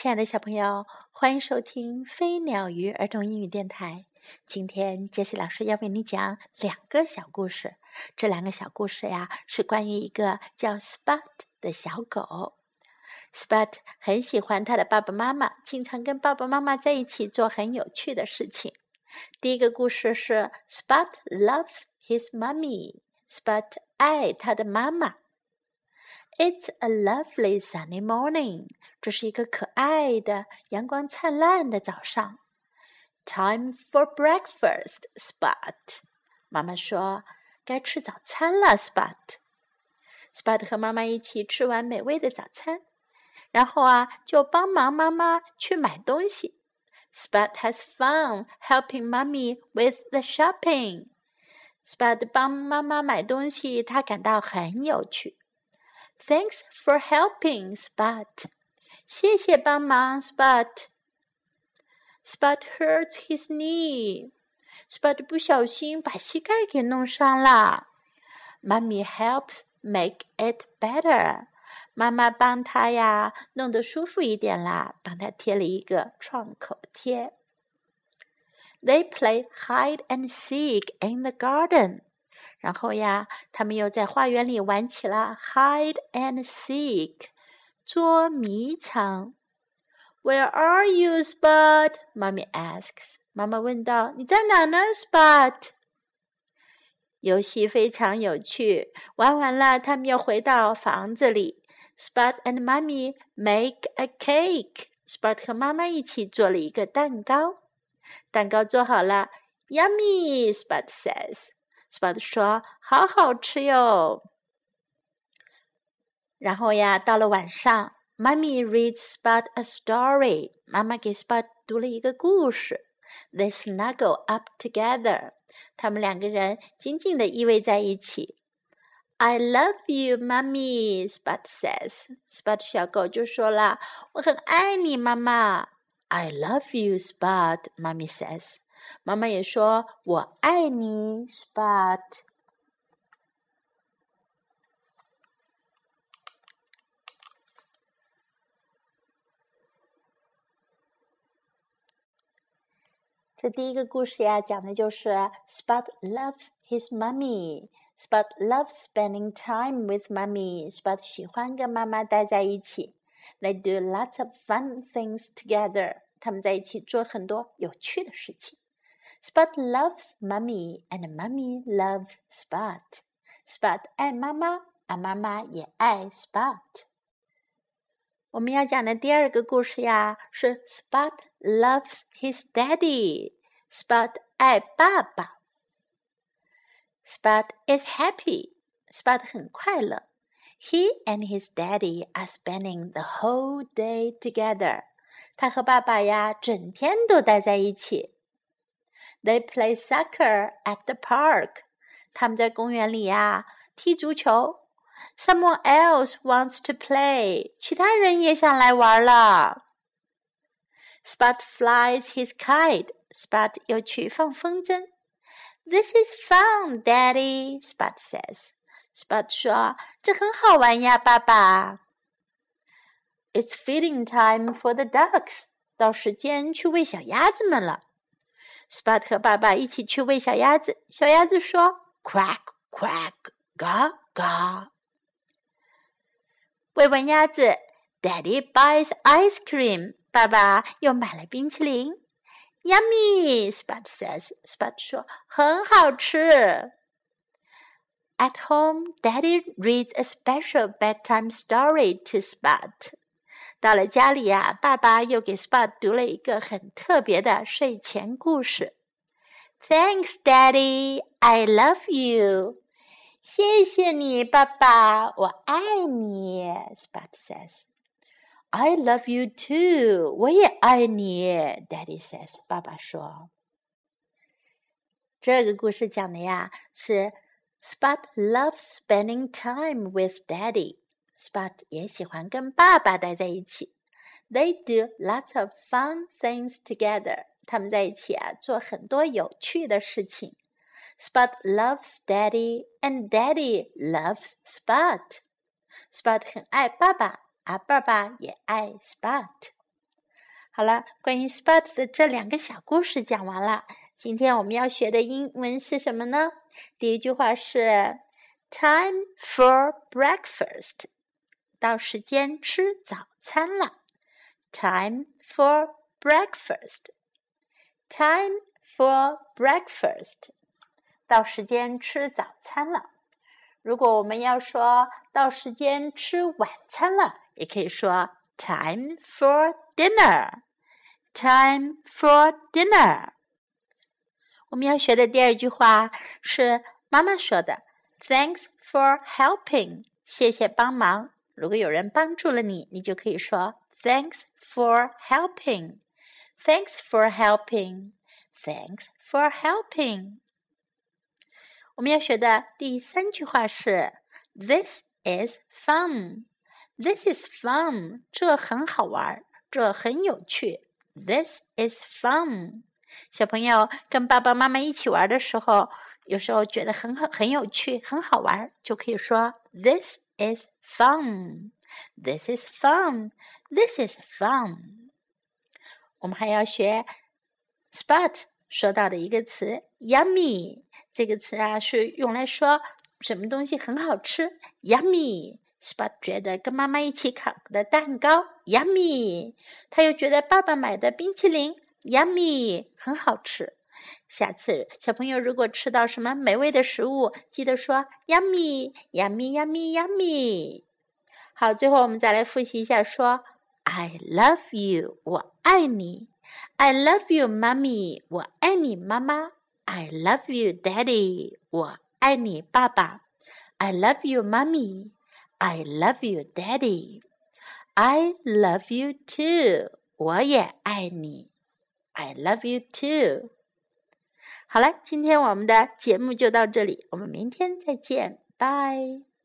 亲爱的小朋友，欢迎收听飞鸟鱼儿童英语电台。今天杰西老师要为你讲两个小故事。这两个小故事呀，是关于一个叫 Spot 的小狗。Spot 很喜欢他的爸爸妈妈，经常跟爸爸妈妈在一起做很有趣的事情。第一个故事是 Spot loves his mummy。Spot 爱他的妈妈。It's a lovely sunny morning。这是一个可爱的、阳光灿烂的早上。Time for breakfast, Spot。妈妈说：“该吃早餐了，Spot。” Spot 和妈妈一起吃完美味的早餐，然后啊，就帮忙妈妈去买东西。Spot has fun helping mommy with the shopping。Spot 帮妈妈买东西，他感到很有趣。Thanks for helping, Spot. 谢谢帮忙，Spot。Spot hurts his knee. Spot 不小心把膝盖给弄伤了。Mummy helps make it better. 妈妈帮他呀弄得舒服一点啦，帮他贴了一个创口贴。They play hide and seek in the garden. 然后呀，他们又在花园里玩起了 hide and seek，捉迷藏。Where are you, Spot? Mommy asks. 妈妈问道：“你在哪呢，Spot？” 游戏非常有趣，玩完了，他们又回到房子里。Spot and Mommy make a cake. Spot 和妈妈一起做了一个蛋糕。蛋糕做好了，Yummy! Spot says. Spot 说：“好好吃哟。”然后呀，到了晚上，Mummy reads Spot a story。妈妈给 Spot 读了一个故事。They snuggle up together。他们两个人紧紧地依偎在一起。I love you, Mummy. Spot says. Spot 小狗就说了：“我很爱你，妈妈。” I love you, Spot. Mummy says. 妈妈也说：“我爱你，Spot。”这第一个故事呀，讲的就是 Spot loves his mummy. Spot loves spending time with mummy. Spot 喜欢跟妈妈待在一起。They do lots of fun things together. 他们在一起做很多有趣的事情。 Spot loves mummy and mummy loves Spot. Spot 爱妈妈，而妈妈也爱 Spot。我们要讲的第二个故事呀，是 Spot loves his daddy. Spot 爱爸爸。Spot is happy. Spot 很快乐。He and his daddy are spending the whole day together. 他和爸爸呀，整天都待在一起。 They play soccer at the park. 他们在公园里呀踢足球。Someone else wants to play. 其他人也想来玩了。Spot flies his kite. Spot 又去放风筝。This is fun, Daddy. Spot says. Spot 说：“这很好玩呀，爸爸。” It's feeding time for the ducks. 到时间去喂小鸭子们了。 Spot 和爸爸一起去喂小鸭子。小鸭子说：“Quack quack, 嘎嘎。”喂完鸭子，Daddy buys ice cream。爸爸又买了冰淇淋。Yummy, Spot says. Spot 说：“很好吃。” At home, Daddy reads a special bedtime story to Spot. 到了家里呀、爸爸又给 Spot 读了一个很特别的睡前故事。Thanks, Daddy. I love you. 谢谢你，爸爸，我爱你。Spot says. I love you too. 我也爱你。Daddy says. 爸爸说。这个故事讲的呀是 Spot loves spending time with Daddy. Spot 也喜欢跟爸爸待在一起。They do lots of fun things together. 他们在一起啊，做很多有趣的事情。Spot loves Daddy, and Daddy loves Spot. Spot 很爱爸爸，而爸爸也爱 Spot。好了，关于 Spot 的这两个小故事讲完了。今天我们要学的英文是什么呢？第一句话是 "Time for breakfast"，到时间吃早餐了。Time for breakfast. Time for breakfast. 到时间吃早餐了。如果我们要说到时间吃晚餐了，也可以说 time for dinner. Time for dinner. 我们要学的第二句话是妈妈说的：“Thanks for helping。”谢谢帮忙。如果有人帮助了你，你就可以说 “Thanks for helping。” Thanks for helping. Thanks for helping. 我们要学的第三句话是 "This is fun." This is fun. 这很好玩，这很有趣。This is fun. 小朋友跟爸爸妈妈一起玩的时候，有时候觉得很很很有趣，很好玩，就可以说 "This is fun." This is fun. This is fun. 我们还要学 Spot 说到的一个词 "Yummy"。这个词啊是用来说什么东西很好吃，Yummy。Spot 觉得跟妈妈一起烤的蛋糕 Yummy，他又觉得爸爸买的冰淇淋。Yummy，很好吃。下次小朋友如果吃到什么美味的食物，记得说 Yummy，Yummy，Yummy，Yummy。好，最后我们再来复习一下，说 I love you，我爱你。I love you，Mommy，我爱你，妈妈。I love you，Daddy，我爱你，爸爸。I love you，Mommy，I love you，Daddy，I love you too，我也爱你。I love you too。好了，今天我们的节目就到这里，我们明天再见，拜。